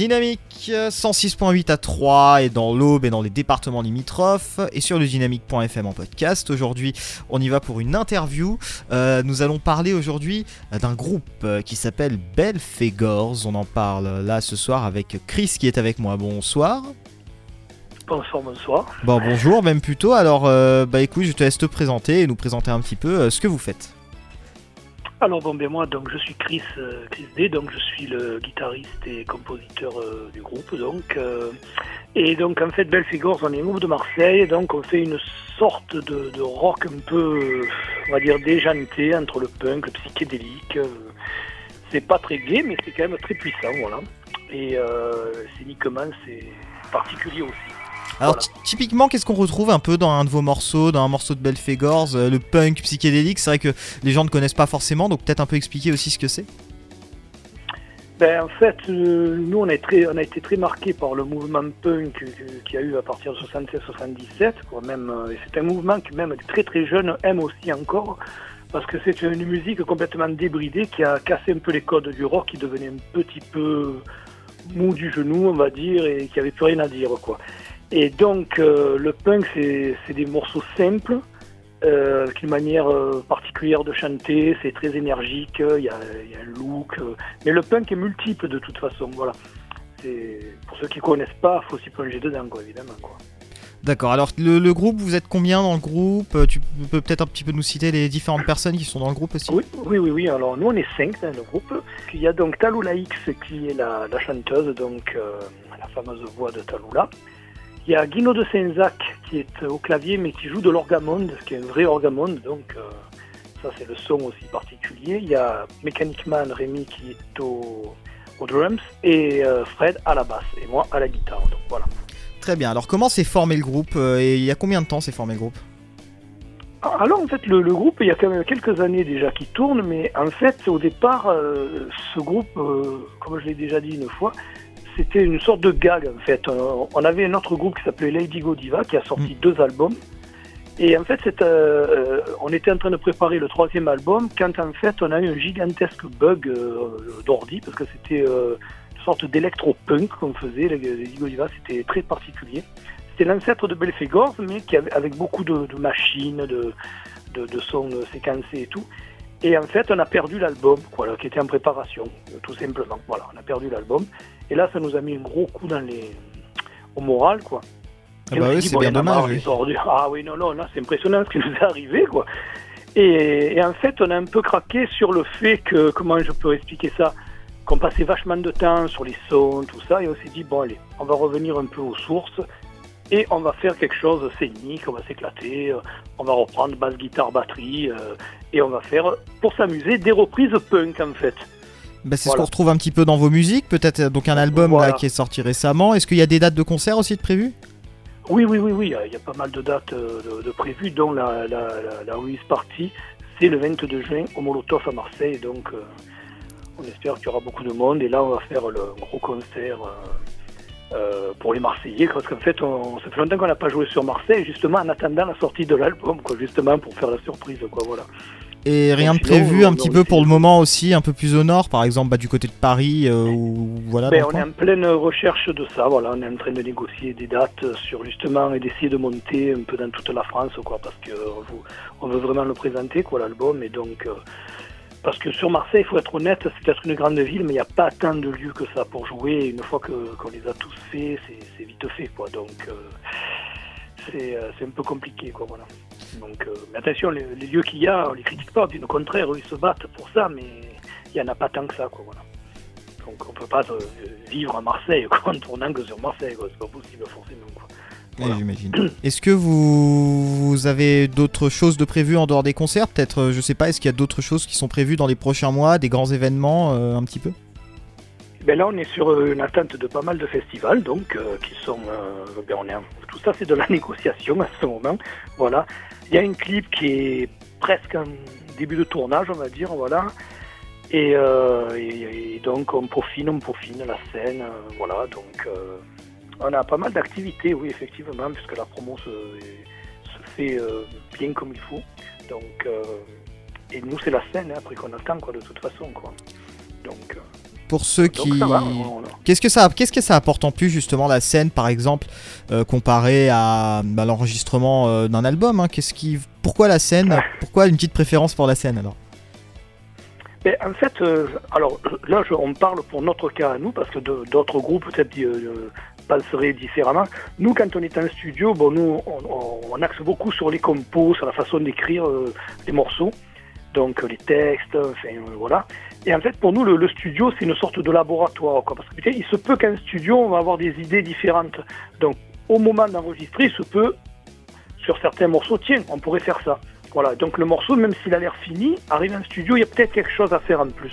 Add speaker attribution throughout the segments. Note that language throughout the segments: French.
Speaker 1: Dynamique 106.8 à 3 et dans l'Aube et dans les départements limitrophes et sur le dynamique.fm en podcast. Aujourd'hui, on y va pour une interview. Euh, nous allons parler aujourd'hui d'un groupe euh, qui s'appelle Belfegors. On en parle là ce soir avec Chris qui est avec moi. Bonsoir.
Speaker 2: Bonsoir, bonsoir.
Speaker 1: Bon, bonjour, même plutôt. Alors, euh, bah écoute, je te laisse te présenter et nous présenter un petit peu ce que vous faites.
Speaker 2: Alors bon ben moi donc je suis Chris euh, Chris D donc je suis le guitariste et compositeur euh, du groupe donc euh, et donc en fait Belfigors on est un de Marseille donc on fait une sorte de, rock un peu on va dire déjanté entre le punk le psychédélique c'est pas très gai mais c'est quand même très puissant voilà. Et scéniquement c'est particulier aussi
Speaker 1: alors typiquement, qu'est-ce qu'on retrouve un peu dans un de vos morceaux, dans un morceau de Belfegors, euh, le punk psychédélique? C'est vrai que les gens ne connaissent pas forcément, donc peut-être un peu expliquer aussi ce que c'est.
Speaker 2: Ben, en fait, euh, nous, on a, très, on a été très marqués par le mouvement punk qu'il y a eu à partir de 76-77. Même, euh, c'est un mouvement que même les très très jeunes aiment aussi encore, parce que c'est une musique complètement débridée qui a cassé un peu les codes du rock, qui devenait un petit peu mou du genou, on va dire, et qui avait plus rien à dire, quoi. Et donc, euh, le punk, c'est des morceaux simples, euh, avec une manière euh, particulière de chanter, c'est très énergique, il y, a, un look. mais le punk est multiple de toute façon, voilà. Pour ceux qui ne connaissent pas, il faut s'y plonger dedans, quoi, évidemment. Quoi.
Speaker 1: D'accord, alors le, groupe, vous êtes combien dans le groupe? Tu peux peut-être un petit peu nous citer les différentes personnes qui sont dans le groupe aussi?
Speaker 2: Oui, oui, oui, alors nous on est cinq dans le groupe. Il y a donc Talula X qui est la, chanteuse, donc la fameuse voix de Talula. Il y a Guino de Senzac qui est au clavier mais qui joue de l'orgamonde, ce qui est un vrai orgamonde, donc euh, ça c'est le son aussi particulier. Il y a Mechanic Man Rémi qui est au, drums et euh, Fred à la basse et moi à la guitare. Donc voilà.
Speaker 1: Très bien. Alors comment s'est formé le groupe euh, et il y a combien de temps s'est formé le groupe?
Speaker 2: Ah, alors en fait le, groupe il y a quand même quelques années déjà qui tourne mais en fait au départ ce groupe comme je l'ai déjà dit une fois c'était une sorte de gag en fait. On avait un autre groupe qui s'appelait Lady Godiva qui a sorti mm. deux albums. Et en fait, euh, euh, on était en train de préparer le troisième album quand en fait on a eu un gigantesque bug euh, d'ordi parce que c'était une sorte d'électro-punk qu'on faisait. Lady Godiva, c'était très particulier. C'était l'ancêtre de Belfegor, mais qui avait, avec beaucoup de, machines, de, de, de sons séquencés et tout. Et en fait, on a perdu l'album, voilà, qui était en préparation, tout simplement. Voilà, on a perdu l'album. Et là, ça nous a mis un gros coup dans les... au moral, quoi.
Speaker 1: Ah bah oui, c'est bien dommage.
Speaker 2: Ah oui, non, non, c'est impressionnant ce qui nous est arrivé, quoi. Et, en fait, on a un peu craqué sur le fait que, comment je peux expliquer ça, qu'on passait vachement de temps sur les sons, tout ça, et on s'est dit, bon, allez, on va revenir un peu aux sources, et on va faire quelque chose scénique, on va s'éclater, euh, on va reprendre basse, guitare, batterie, euh, et on va faire, pour s'amuser, des reprises punk, en fait.
Speaker 1: Bah, c'est ce qu'on retrouve un petit peu dans vos musiques, peut-être donc un album là, qui est sorti récemment. Est-ce qu'il y a des dates de concert aussi de prévues?
Speaker 2: Oui, oui, oui, oui, il y a pas mal de dates euh, de, prévues, dont la, la, la, release party, c'est le 22 juin au Molotov à Marseille, donc euh, on espère qu'il y aura beaucoup de monde, et là on va faire le gros concert euh, pour les Marseillais, parce qu'en fait, on, ça fait longtemps qu'on n'a pas joué sur Marseille, justement en attendant la sortie de l'album, quoi, justement pour faire la surprise, quoi, voilà.
Speaker 1: Et rien de prévu un petit peu pour le moment aussi, un peu plus au nord, par exemple bah, du côté de Paris euh, ou voilà.
Speaker 2: Ben, on est en pleine recherche de ça, voilà, on est en train de négocier des dates sur justement et d'essayer de monter un peu dans toute la France, quoi, parce que on veut vraiment le présenter, quoi, l'album, et donc euh, parce que sur Marseille, il faut être honnête, c'est peut-être une grande ville, mais il n'y a pas tant de lieux que ça pour jouer. Une fois qu'on les a tous faits, c'est vite fait, quoi. Donc euh, c'est un peu compliqué, quoi, voilà. Donc, euh, mais attention, les, lieux qu'il y a, on les critique pas, au contraire, ils se battent pour ça, mais il n'y en a pas tant que ça, quoi, voilà. Donc on peut pas euh, vivre à Marseille en tournant que sur Marseille, C'est pas possible, forcément, quoi.
Speaker 1: J'imagine. Est-ce que vous, avez d'autres choses de prévues en dehors des concerts Peut-être, euh, je sais pas, est-ce qu'il y a d'autres choses qui sont prévues dans les prochains mois, des grands événements, un petit peu?
Speaker 2: Ben là, on est sur une attente de pas mal de festivals, donc qui sont, ben on est, tout ça, c'est de la négociation à ce moment, voilà. Il y a une clip qui est presque en début de tournage, on va dire, voilà. Et, euh, donc on peaufine, on peaufine la scène, euh, voilà. Donc euh, on a pas mal d'activités, oui, effectivement, puisque la promo se, fait bien comme il faut. Donc et nous c'est la scène hein, après qu'on attend quoi, de toute façon, quoi. Donc
Speaker 1: pour ceux qui. Qu'est-ce que ça, qu'est-ce que ça apporte en plus justement la scène, par exemple, euh, comparé à bah, l'enregistrement euh, d'un album hein? Qu'est-ce qui, pourquoi la scène? Pourquoi une petite préférence pour la scène alors?
Speaker 2: Mais en fait, euh, alors là, on parle pour notre cas à nous, parce que d'autres groupes peut-être penseraient différemment. Nous, quand on est en studio, bon, nous, on, axe beaucoup sur les compos, sur la façon d'écrire les morceaux, donc les textes, enfin voilà. Et en fait, pour nous, le, studio, c'est une sorte de laboratoire. Quoi, parce que il se peut qu'un studio, on va avoir des idées différentes. Donc, au moment d'enregistrer, il se peut, sur certains morceaux, tiens, on pourrait faire ça. Voilà. Donc, le morceau, même s'il a l'air fini, arrive en studio, il y a peut-être quelque chose à faire en plus.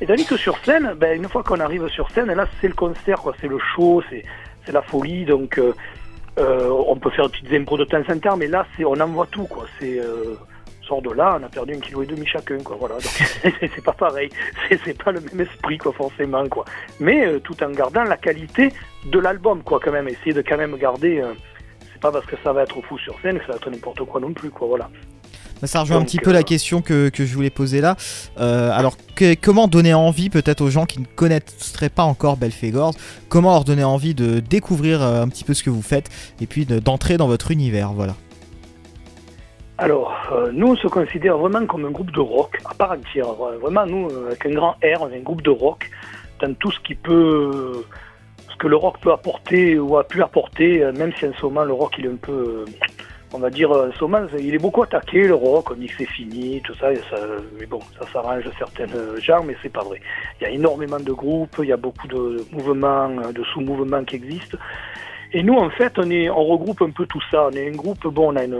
Speaker 2: Et tandis que sur scène, ben, une fois qu'on arrive sur scène, là, c'est le concert, c'est le show, c'est la folie. Donc, euh, euh, on peut faire des petites impros de temps en temps, mais là, on envoie tout. quoi. C'est. Euh, de là, on a perdu un kilo et demi chacun, quoi. Voilà, c'est pas pareil, c'est pas le même esprit, quoi, forcément, quoi. Mais tout en gardant la qualité de l'album, quoi, quand même. Essayer de quand même garder. C'est pas parce que ça va être fou sur scène que ça va être n'importe quoi non plus, quoi. Voilà.
Speaker 1: Bah, ça rejoint un petit peu la euh, question que, je voulais poser là. alors, comment donner envie peut-être aux gens qui ne connaîtraient pas encore Belfegor Comment leur donner envie de découvrir un petit peu ce que vous faites et puis d'entrer dans votre univers? Voilà.
Speaker 2: Alors, euh, nous, on se considère vraiment comme un groupe de rock à part entière. Vraiment, nous, euh, avec un grand R, on est un groupe de rock dans tout ce qui peut, ce que le rock peut apporter ou a pu apporter, euh, même si en ce moment le rock il est un peu, on va dire, ce moment il est beaucoup attaqué le rock, on dit que c'est fini, tout ça, mais bon, ça s'arrange certains gens, mais c'est pas vrai. Il y a énormément de groupes, il y a beaucoup de mouvements, de sous-mouvements qui existent. Et nous, en fait, on, est, on regroupe un peu tout ça. On est un groupe, bon, on a, une,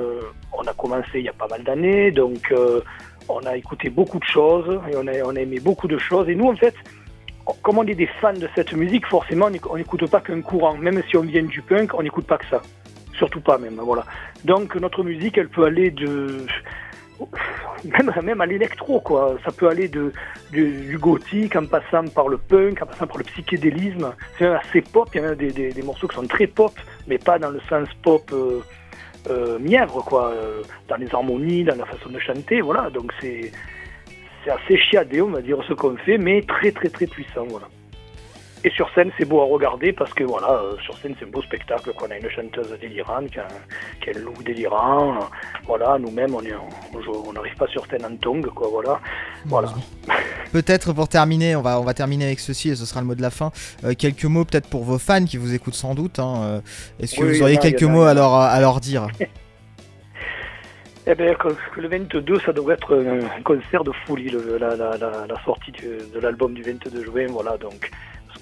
Speaker 2: on a commencé il y a pas mal d'années, donc euh, on a écouté beaucoup de choses et on a, on a aimé beaucoup de choses. Et nous, en fait, comme on est des fans de cette musique, forcément, on n'écoute pas qu'un courant. Même si on vient du punk, on n'écoute pas que ça. Surtout pas même, voilà. Donc notre musique, elle peut aller de même, même à l'électro, quoi. Ça peut aller de, du, gothique en passant par le punk, en passant par le psychédélisme. C'est assez pop, il y a des, des, morceaux qui sont très pop, mais pas dans le sens pop euh, euh, mièvre, quoi. Euh, dans les harmonies, dans la façon de chanter, voilà. Donc c'est assez chiadé, on va dire, ce qu'on fait, mais très très très puissant, voilà. Et sur scène, c'est beau à regarder parce que voilà, euh, sur scène, c'est un beau spectacle. qu'on a une chanteuse délirante qui a, qui a un look délirant. Voilà, nous-mêmes, on n'arrive pas sur scène en tongue, quoi. Voilà. voilà.
Speaker 1: Peut-être pour terminer, on va, on va terminer avec ceci et ce sera le mot de la fin. Euh, quelques mots peut-être pour vos fans qui vous écoutent sans doute. Hein, euh, est-ce que vous auriez quelques mots à leur, à leur dire?
Speaker 2: Eh bien, le 22, ça devrait être un concert de folie, la, la, la, sortie de l'album du 22 juin. Voilà, donc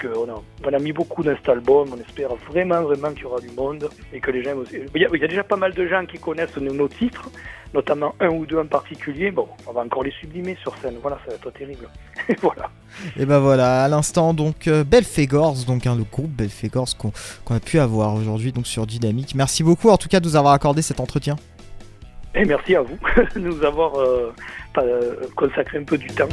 Speaker 2: qu'on a, on a mis beaucoup dans cet album, on espère vraiment, vraiment qu'il y aura du monde et que les gens Il y, a, déjà pas mal de gens qui connaissent nos, titres, notamment un ou deux en particulier. Bon, on va encore les sublimer sur scène, voilà, ça va être terrible. et voilà.
Speaker 1: Et ben voilà, à l'instant, donc euh, Belfegors, donc hein, le groupe Belfegors qu'on a pu avoir aujourd'hui donc sur Dynamique. Merci beaucoup en tout cas de nous avoir accordé cet entretien.
Speaker 2: Et merci à vous de nous avoir euh, consacré un peu du temps.